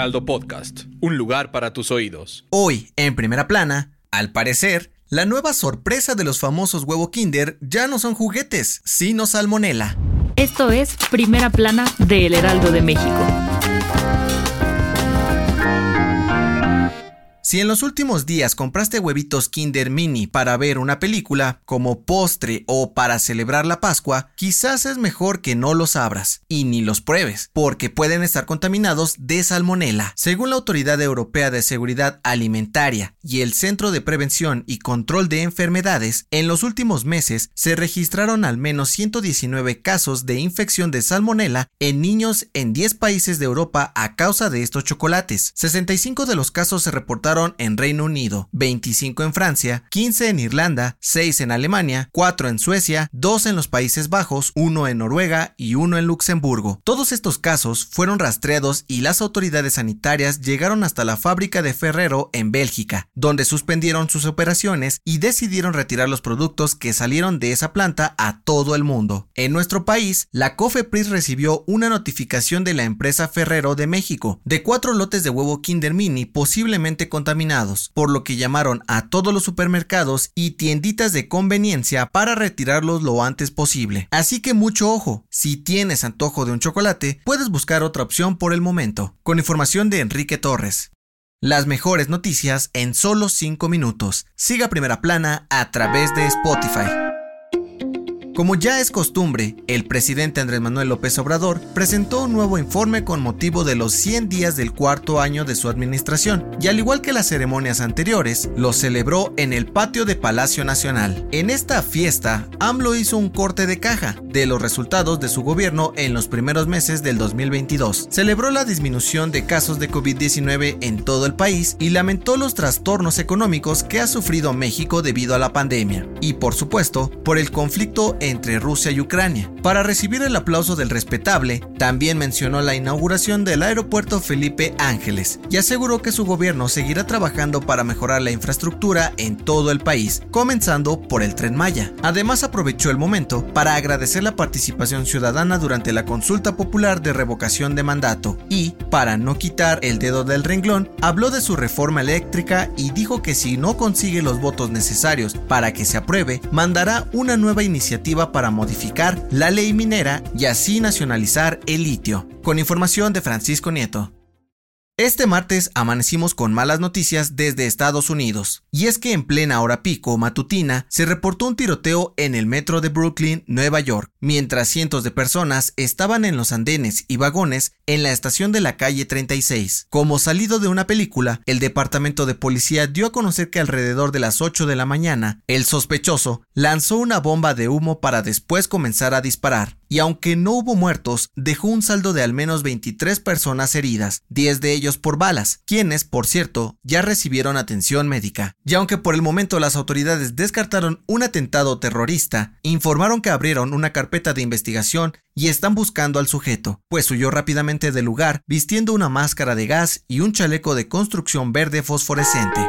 Heraldo Podcast, un lugar para tus oídos. Hoy, en primera plana, al parecer, la nueva sorpresa de los famosos huevo Kinder ya no son juguetes, sino salmonela. Esto es Primera Plana de El Heraldo de México. Si en los últimos días compraste huevitos Kinder Mini para ver una película, como postre o para celebrar la Pascua, quizás es mejor que no los abras y ni los pruebes, porque pueden estar contaminados de salmonela. Según la Autoridad Europea de Seguridad Alimentaria y el Centro de Prevención y Control de Enfermedades, en los últimos meses se registraron al menos 119 casos de infección de salmonela en niños en 10 países de Europa a causa de estos chocolates. 65 de los casos se reportaron en Reino Unido, 25 en Francia, 15 en Irlanda, 6 en Alemania, 4 en Suecia, 2 en los Países Bajos, 1 en Noruega y 1 en Luxemburgo. Todos estos casos fueron rastreados y las autoridades sanitarias llegaron hasta la fábrica de Ferrero en Bélgica, donde suspendieron sus operaciones y decidieron retirar los productos que salieron de esa planta a todo el mundo. En nuestro país, la COFEPRIS recibió una notificación de la empresa Ferrero de México de cuatro lotes de huevo Kinder Mini posiblemente contaminados por lo que llamaron a todos los supermercados y tienditas de conveniencia para retirarlos lo antes posible. Así que mucho ojo, si tienes antojo de un chocolate, puedes buscar otra opción por el momento. Con información de Enrique Torres. Las mejores noticias en solo 5 minutos. Siga Primera Plana a través de Spotify. Como ya es costumbre, el presidente Andrés Manuel López Obrador presentó un nuevo informe con motivo de los 100 días del cuarto año de su administración, y al igual que las ceremonias anteriores, lo celebró en el patio de Palacio Nacional. En esta fiesta, AMLO hizo un corte de caja de los resultados de su gobierno en los primeros meses del 2022. Celebró la disminución de casos de COVID-19 en todo el país y lamentó los trastornos económicos que ha sufrido México debido a la pandemia, y por supuesto, por el conflicto en entre Rusia y Ucrania. Para recibir el aplauso del respetable, también mencionó la inauguración del aeropuerto Felipe Ángeles y aseguró que su gobierno seguirá trabajando para mejorar la infraestructura en todo el país, comenzando por el tren Maya. Además aprovechó el momento para agradecer la participación ciudadana durante la consulta popular de revocación de mandato y, para no quitar el dedo del renglón, habló de su reforma eléctrica y dijo que si no consigue los votos necesarios para que se apruebe, mandará una nueva iniciativa para modificar la ley minera y así nacionalizar el litio. Con información de Francisco Nieto. Este martes amanecimos con malas noticias desde Estados Unidos, y es que en plena hora pico matutina se reportó un tiroteo en el metro de Brooklyn, Nueva York, mientras cientos de personas estaban en los andenes y vagones en la estación de la calle 36. Como salido de una película, el departamento de policía dio a conocer que alrededor de las 8 de la mañana, el sospechoso lanzó una bomba de humo para después comenzar a disparar y aunque no hubo muertos, dejó un saldo de al menos 23 personas heridas, 10 de ellos por balas, quienes, por cierto, ya recibieron atención médica. Y aunque por el momento las autoridades descartaron un atentado terrorista, informaron que abrieron una carpeta de investigación y están buscando al sujeto, pues huyó rápidamente del lugar vistiendo una máscara de gas y un chaleco de construcción verde fosforescente.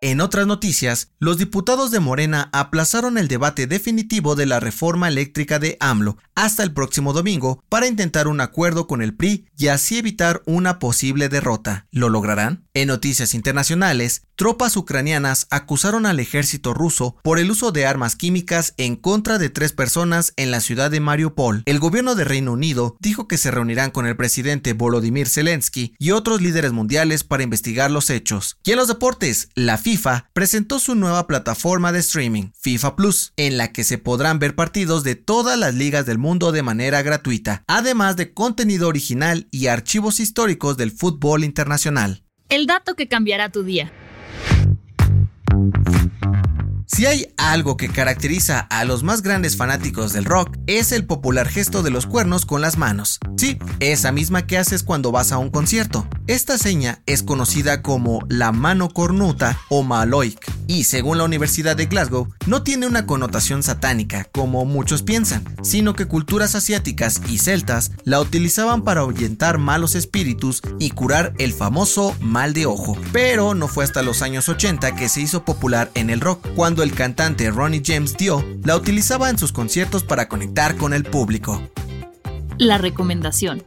En otras noticias, los diputados de Morena aplazaron el debate definitivo de la reforma eléctrica de AMLO hasta el próximo domingo para intentar un acuerdo con el PRI y así evitar una posible derrota. ¿Lo lograrán? En noticias internacionales, tropas ucranianas acusaron al ejército ruso por el uso de armas químicas en contra de tres personas en la ciudad de Mariupol. El gobierno de Reino Unido dijo que se reunirán con el presidente Volodymyr Zelensky y otros líderes mundiales para investigar los hechos. Y en los deportes, la FIFA presentó su nueva plataforma de streaming, FIFA Plus, en la que se podrán ver partidos de todas las ligas del mundo de manera gratuita, además de contenido original y archivos históricos del fútbol internacional. El dato que cambiará tu día. Si hay algo que caracteriza a los más grandes fanáticos del rock, es el popular gesto de los cuernos con las manos. Sí, esa misma que haces cuando vas a un concierto. Esta seña es conocida como la mano cornuta o maloik, y según la Universidad de Glasgow, no tiene una connotación satánica, como muchos piensan, sino que culturas asiáticas y celtas la utilizaban para ahuyentar malos espíritus y curar el famoso mal de ojo. Pero no fue hasta los años 80 que se hizo popular en el rock, cuando el cantante Ronnie James Dio la utilizaba en sus conciertos para conectar con el público. La recomendación.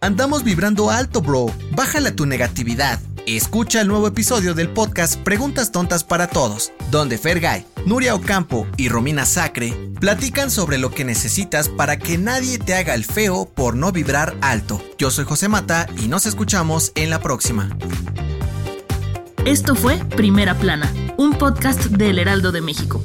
Andamos vibrando alto, bro. Bájala tu negatividad. Escucha el nuevo episodio del podcast Preguntas Tontas para Todos, donde Fergay, Nuria Ocampo y Romina Sacre platican sobre lo que necesitas para que nadie te haga el feo por no vibrar alto. Yo soy José Mata y nos escuchamos en la próxima. Esto fue Primera Plana, un podcast del Heraldo de México.